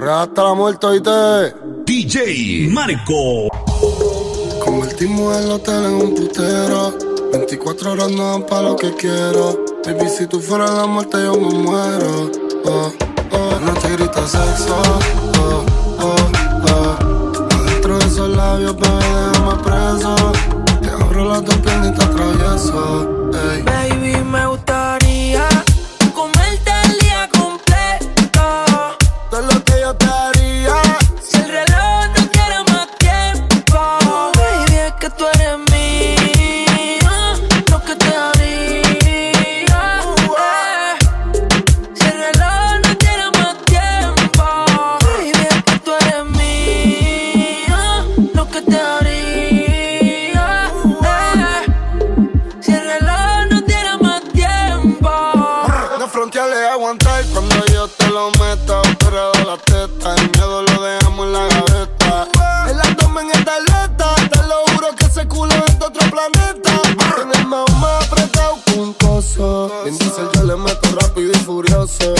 Hasta la muerte, oíste. DJ Marco. Convertimos el hotel en un putero. 24 horas no dan para lo que quiero. Baby, si tú fueras la muerte, yo me muero. Oh, oh. No te grita sexo. Oh, oh, oh. Adentro de esos labios, bebé, déjame preso. Te abro las dos piernas y te atravieso. Baby, me gusta So.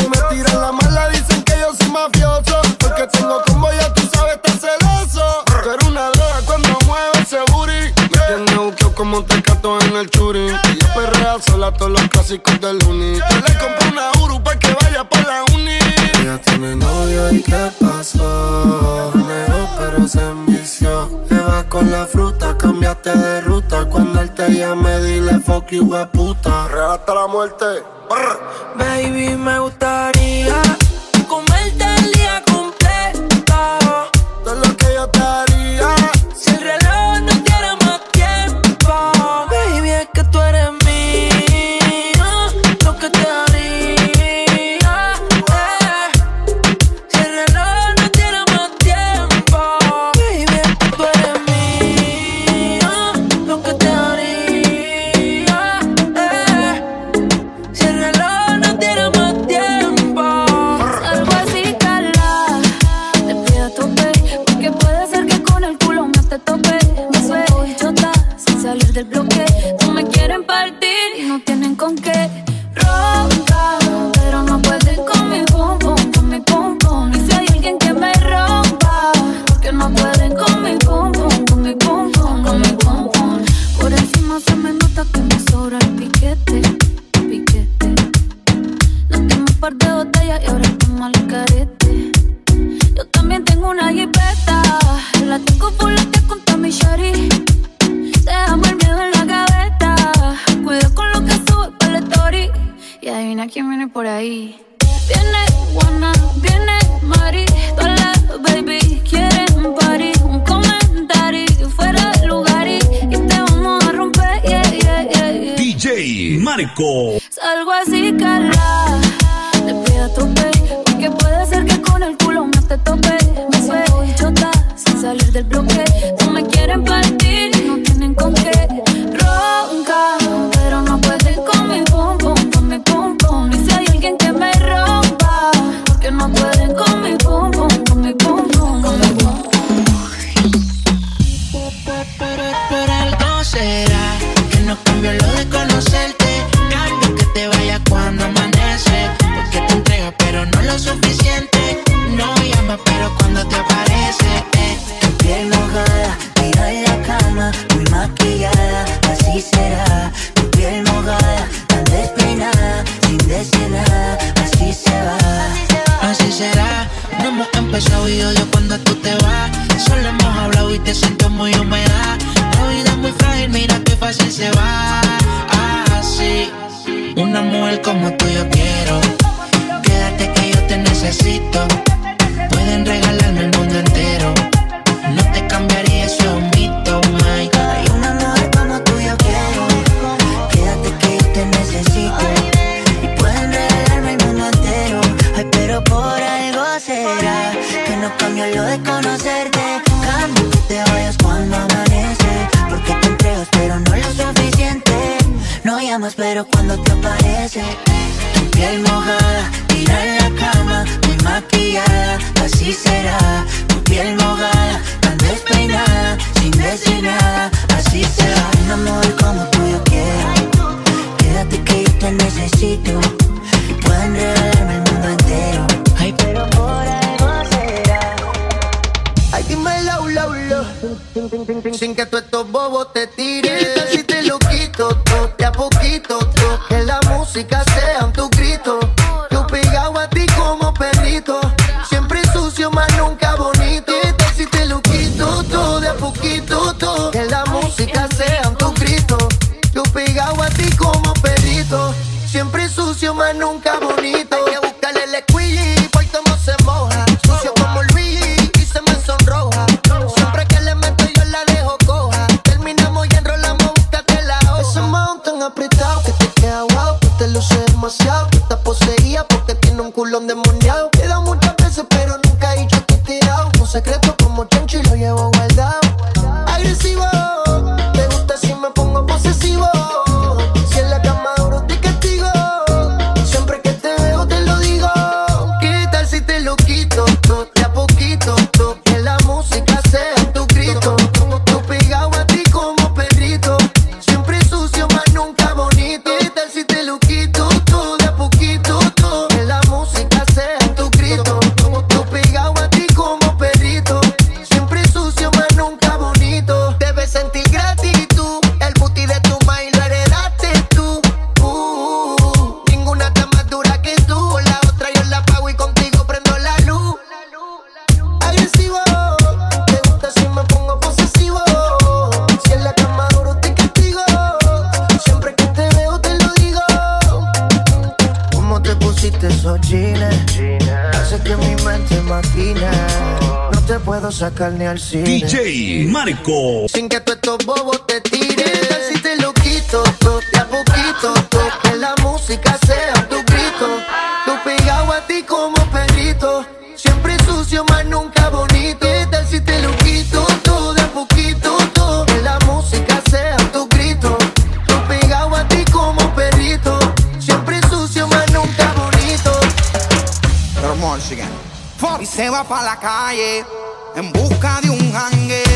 cambio lo de conocerte. Cambio que te vayas cuando amanece, porque te entregas pero no lo suficiente. No llamas pero cuando te aparece, tu piel mojada, tira en la cama, muy maquillada, así será. Tu piel mojada, tan despeinada, sin decir nada, así será. Un amor como tú yo quiero, quédate que yo te necesito. Pueden regalarme el Dime la Sin que tú estos bobos te tires. Si te lo quito, to, de a poquito, to, que la música sea tu pusiste esos jeans. Hace que mi mente maquina. No te puedo sacar ni al cine. DJ Marco. Sin que tú estos bobos te tiren. si te lo quito, todo, a poquito, todo, que la música pa' la calle en busca de un hangue.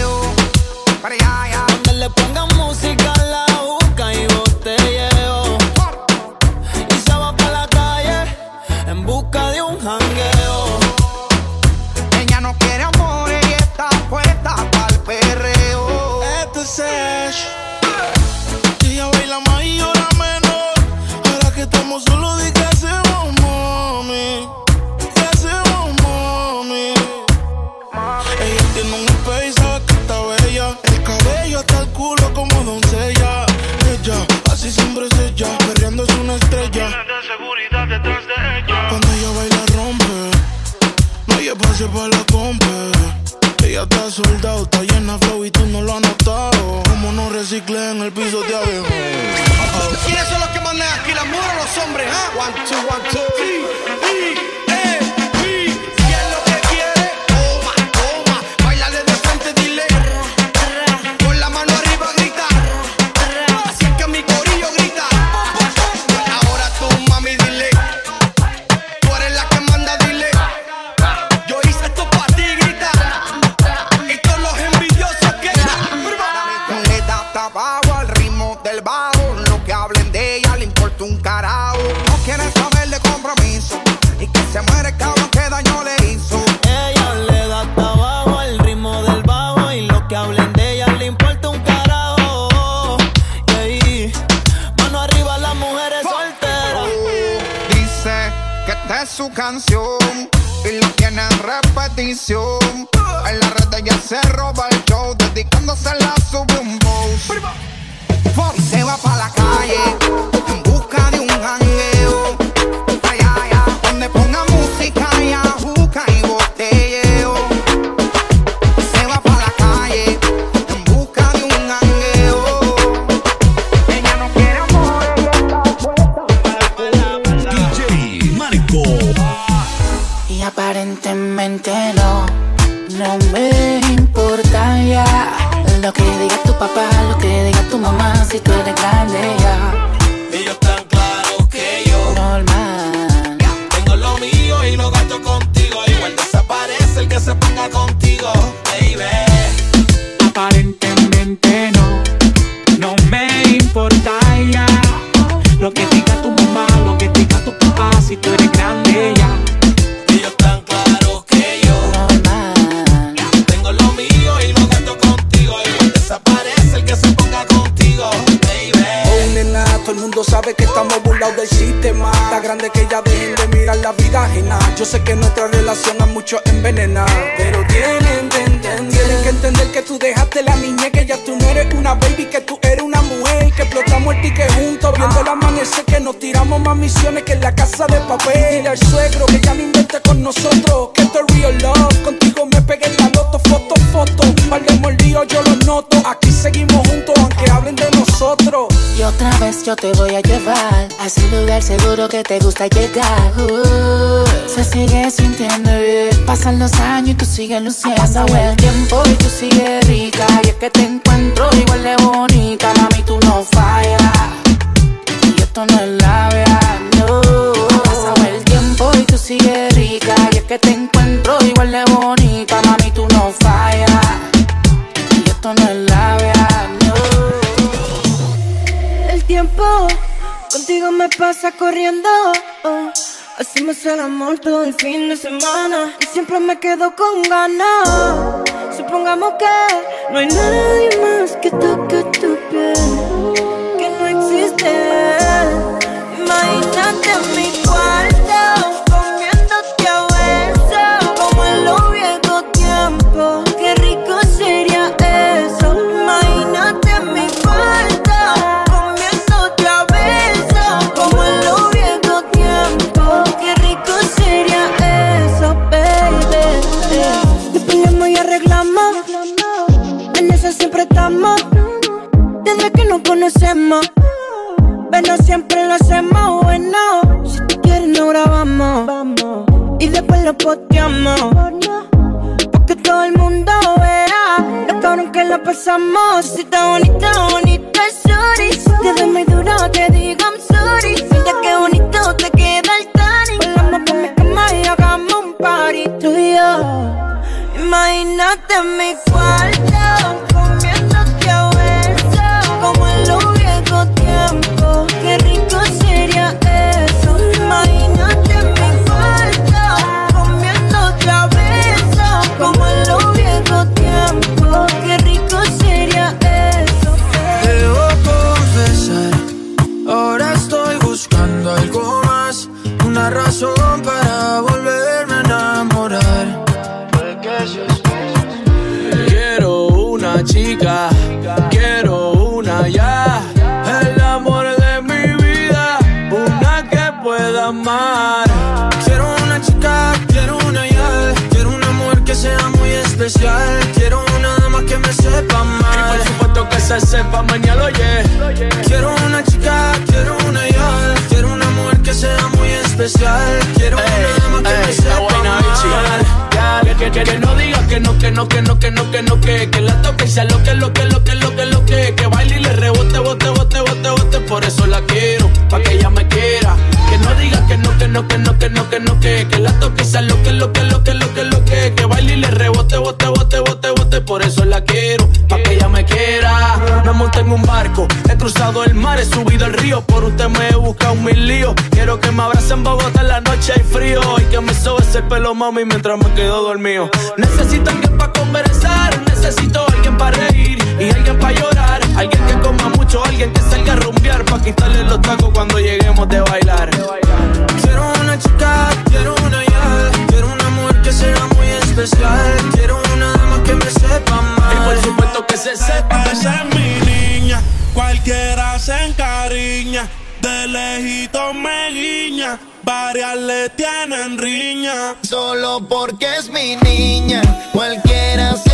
Esta es su canción y la tiene en repetición. En la red ya se roba el show, dedicándose a la sube un boss. Y se va pa' la calle en busca de un ángel. Grande que ya dejen de mirar la vida ajena. Yo sé que nuestra relación a muchos envenena, pero tienen que entender, tienen que entender que tú dejaste la niña, que ya tú no eres una baby, que tú eres una mujer, que explotamos el ticket juntos, viendo el amanecer, que nos tiramos más misiones que en la casa de papel. Dile al suegro que ya no invente con nosotros, que esto es real love, contigo me pegué en la loto, foto, foto, par de mordidos yo los noto, aquí seguimos otra vez yo te voy a llevar a ese lugar seguro que te gusta llegar. Uh, se sigue sintiendo bien. Pasan los años y tú sigues luciendo. Ha pasado el tiempo y tú sigues rica. Y es que te encuentro igual de bonita. Mami, tú no fallas. Y esto no es la verdad, no. Ha pasado el tiempo y tú sigues rica. Y es que te encuentro igual de bonita. Mami, tú no fallas. Contigo me pasa corriendo. oh. Hacemos el amor todo el fin de semana y siempre me quedo con ganas. Supongamos que no hay nadie más que toque tu piel, conocemos. Pero siempre lo hacemos bueno. Si tú quieres, no grabamos. Y después lo posteamos. Porque todo el mundo vea lo cabrón que lo pasamos. Si está bonita, bonita, sorry. Si te doy muy duro, te digo I'm sorry. Mira qué bonito te queda el tanning. Volamos por mi cama y hagamos un party tú y yo. Imagínate mi cuarto se sepa mañana, oye. Quiero una chica, quiero una ya, quiero una mujer que sea muy especial, quiero una dama que me la sepa mal. bichi. Que, que, que no diga que no, que no, que no, que no, que no, que que la toque sea lo que, lo que, lo que, lo que, lo que, que baile y le rebote, bote, bote, bote, bote, por eso la quiero, pa' que ella me quiera. Que no diga que no, que no, que no, que no, que no, que que la toque sea lo que, lo que, lo he subido el río, por usted me he buscado mil líos. Quiero que me abrace en Bogotá en la noche hay frío y que me sobe ese pelo mami mientras me quedo dormido. Necesito alguien para conversar, necesito alguien para reír y alguien para llorar, alguien que coma mucho, alguien que salga a rumbear para quitarle los tacos cuando lleguemos de bailar. Quiero una chica, quiero una ya, quiero una mujer que sea muy especial, quiero una dama que me sepa mal. Y por supuesto que se sepa. Esa es mi niña, cualquiera de lejito me guiña, varias le tienen riña. Solo porque es mi niña, cualquiera se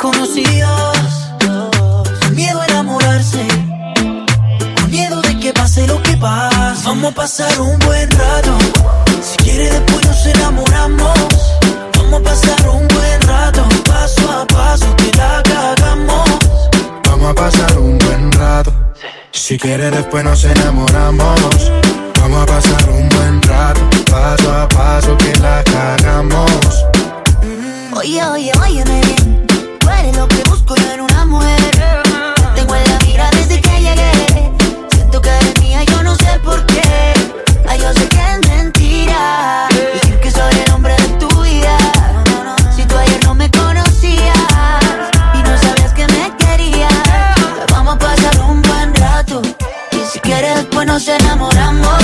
Como si Dios, con miedo a enamorarse, con miedo de que pase lo que pase. Vamos a pasar un buen rato, si quiere después nos enamoramos. Vamos a pasar un buen rato, paso a paso que la cagamos. Vamos a pasar un buen rato, si quieres después nos enamoramos. Vamos a pasar un buen rato, paso a paso que la cagamos. Oye, oye, óyeme bien. Lo que busco yo en una mujer. Tengo en la mira desde que llegué. Siento que eres mía, yo no sé por qué. Ay, yo sé que es mentira. Decir que soy el hombre de tu vida. Si tú ayer no me conocías y no sabías que me querías, vamos a pasar un buen rato. Y si quieres, después nos enamoramos.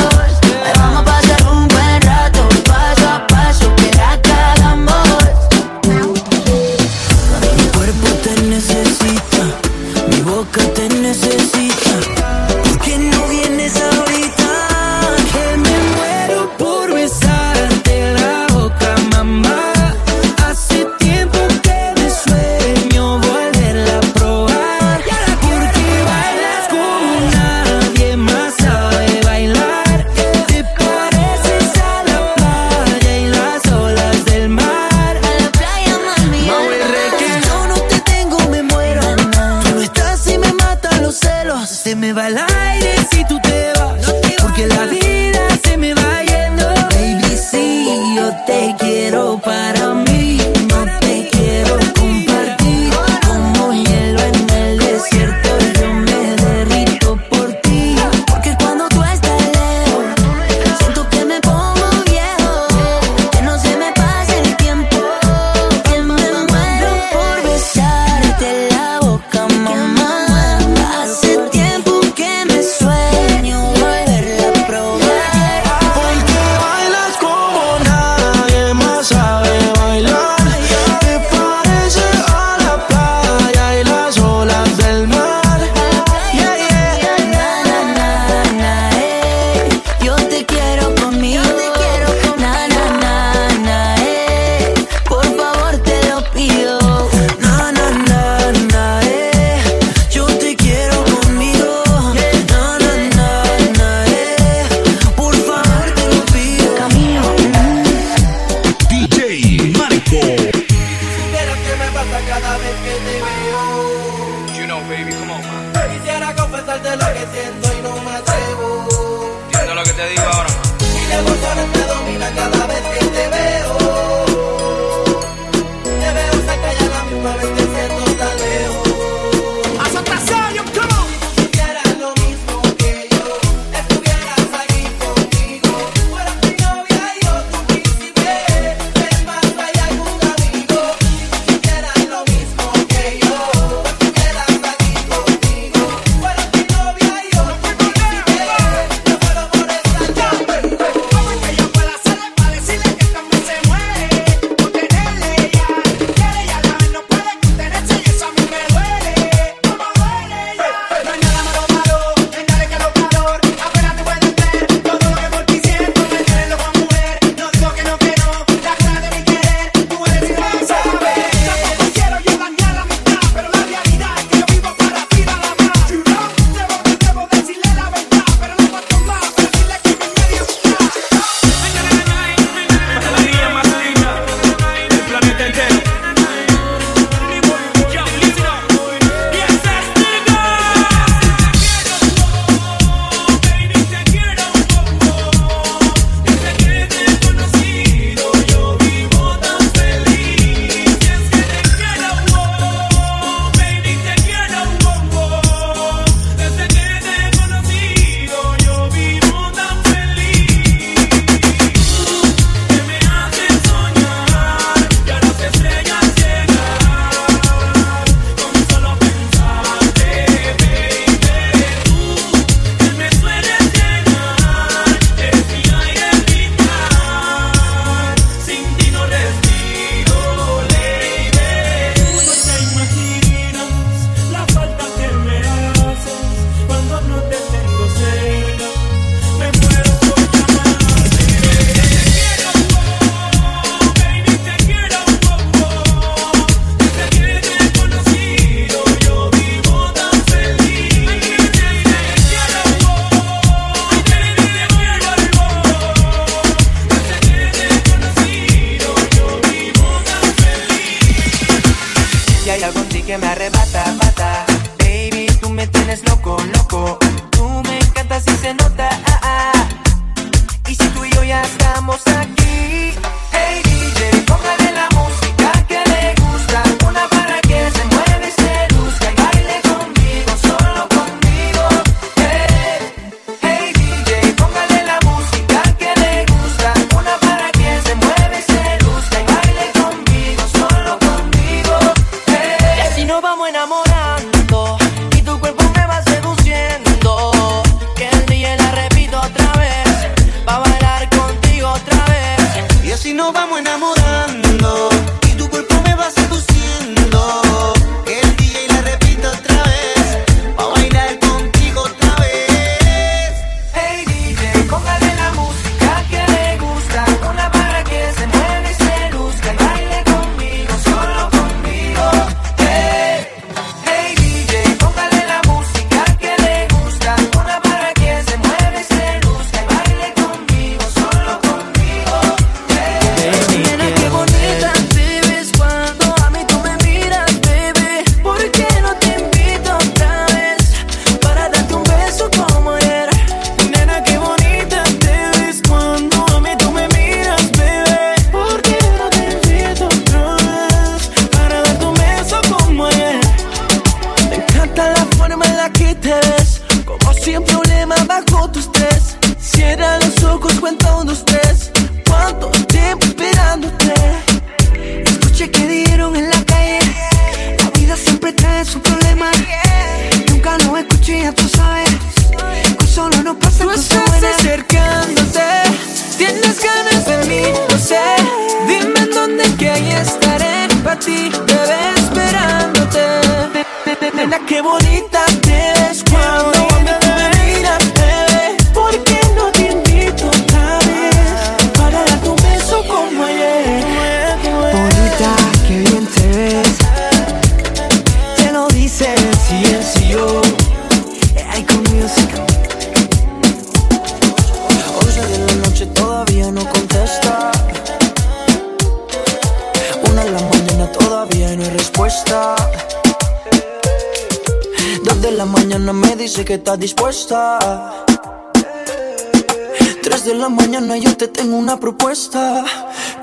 Tres de la mañana yo te tengo una propuesta.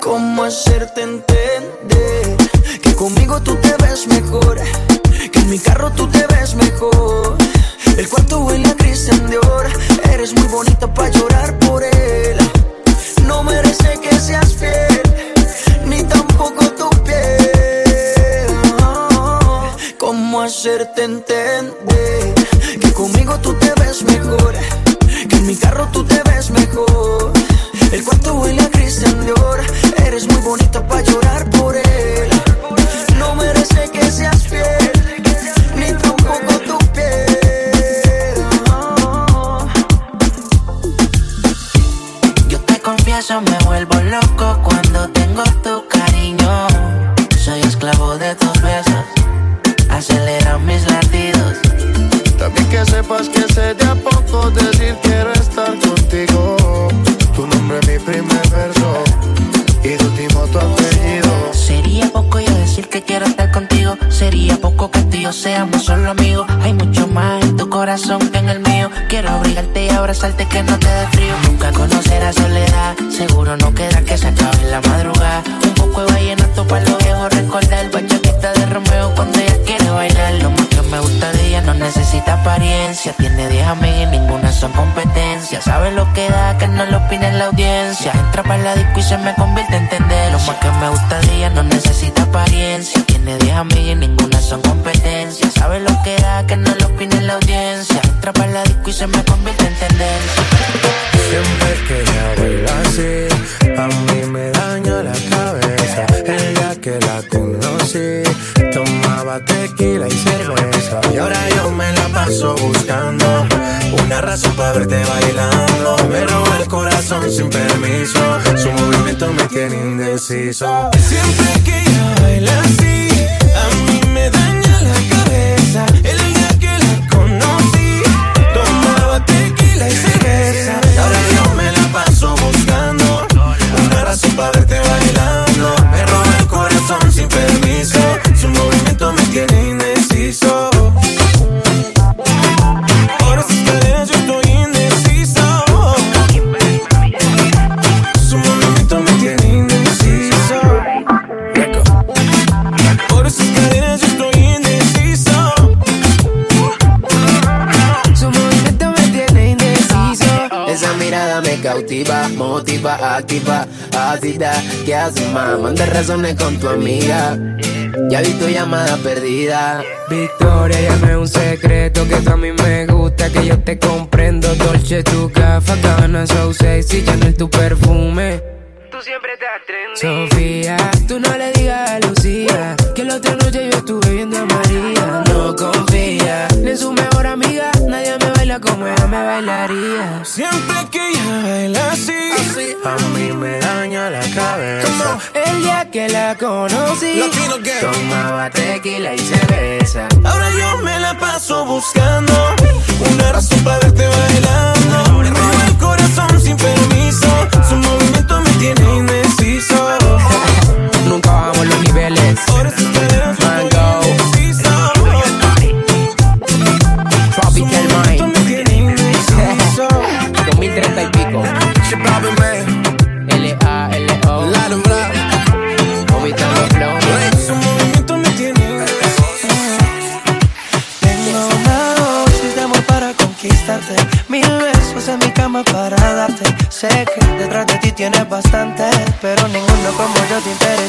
¿Cómo hacerte entender que conmigo tú te ves mejor? Que en mi carro tú te ves mejor. El cuarto huele a Christian Dior. Eres muy bonita para llorar por él. No merece que seas fiel, ni tampoco tu piel. ¿Cómo hacerte entender conmigo tú te ves mejor? Que en mi carro tú te ves mejor. El cuarto huele a Christian Dior. Eres muy bonita para llorar por él. No merece que seas fiel, ni tampoco tu piel. Yo te confieso, me vuelvo loco cuando tengo tu cariño. Soy esclavo de tus besos. También sepas que sé de a poco decir quiero estar contigo. Tu nombre es mi primer verso y tu último tu apellido. Sería poco yo decir que quiero estar contigo. Sería poco que tú y yo seamos solo amigos. Hay mucho más en tu corazón que en el mío. Quiero abrigarte y abrazarte que no te dé frío. Nunca conocerás soledad. Seguro no queda que se acabe en la madrugada. Un poco de vallenato para los viejos recordar. Bachaquita de Romeo cuando ella necesita apariencia. Tiene 10 amigas y ninguna son competencia. Sabe lo que da, que no lo opine en la audiencia. Entra para la disco y se me convierte en tendencia. Lo más que me gusta ella no necesita apariencia. Tiene 10 amigas y ninguna son competencia. Sabe lo que da, que no lo opine en la audiencia. Entra para la disco y se me convierte en tendencia. Siempre que ella baila así, a mí me daña la cabeza. El día que la conocí, Y ahora yo me la paso buscando una razón para verte bailando. Me roba el corazón sin permiso, su movimiento me tiene indeciso. Siempre que ella baila así, ¿Qué haces, más? Manda razones con tu amiga. Ya vi tu llamada perdida. Victoria, llame un secreto que tú a mí me gusta, que yo te comprendo. Dolce, tu café, cabana, so sexy, Chanel, tu perfume. Siempre te atrendes. Sofía, tú no le digas a Lucía que la otra noche yo estuve viendo a María. No confía ni en su mejor amiga, nadie me baila como ella me bailaría. Siempre que ella baila así, a mí me daña la cabeza. El día que la conocí, tomaba tequila y cerveza. Ahora yo me la paso buscando una razón para verte bailando. Me roba el corazón sin permiso,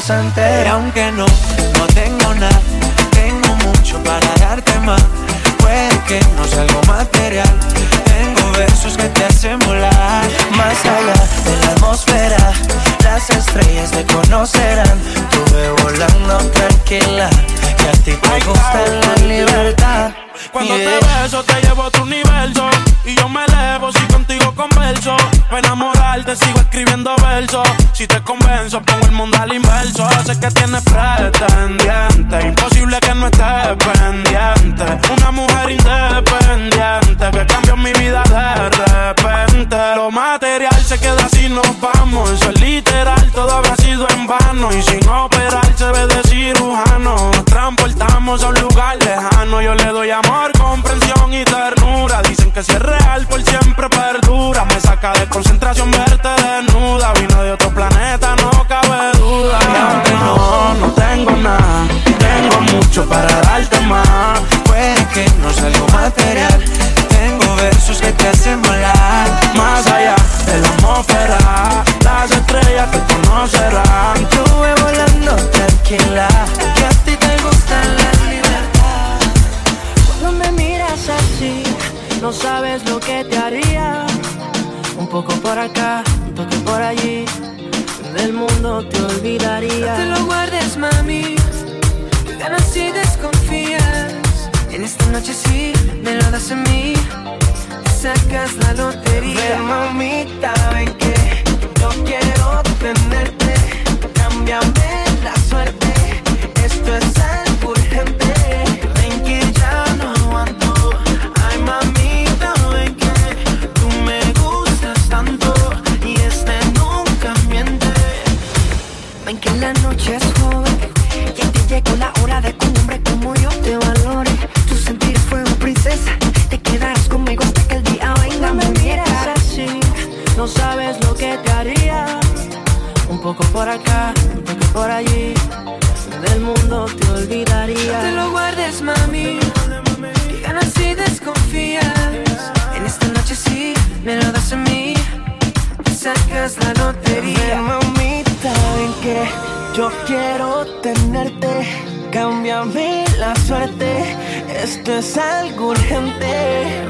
aunque no, no tengo nada, tengo mucho para darte más. Puede que no sea algo material, tengo versos que te hacen volar. Más allá de la atmósfera, las estrellas me conocerán. Tuve volando tranquila, que a ti te gusta la libertad. Cuando Yeah. te beso te llevo a otro universo Y yo me elevo si contigo converso Para enamorarte sigo escribiendo versos. Si te convenzo, pongo el mundo al inverso. Sé que tienes pretendiente. Imposible que no estés pendiente. Una mujer independiente que cambió mi vida de repente. Lo material se queda si nos vamos. Eso es literal, todo habrá sido en vano. Y sin operar se ve de cirujano. Nos transportamos a un lugar lejano. Yo le doy amor, comprensión y ternura. Dicen que si es real, por siempre perdura. Me saca de concentración verte No te lo guardes, mami. Ganas si desconfías. En esta noche sí, me lo das a mí. Te sacas la lotería. Ven, mamita, ven que yo quiero tenerte. Cámbiame la suerte. Esto es algo urgente. No sabes lo que te haría. Un poco por acá, un toque por allí. Del mundo te olvidaría. No te lo guardes, mami. Que ganas si desconfías. En esta noche sí, me lo das a mí. Te sacas la lotería. Ven, mamita, ven que yo quiero tenerte. Cámbiame la suerte. Esto es algo urgente.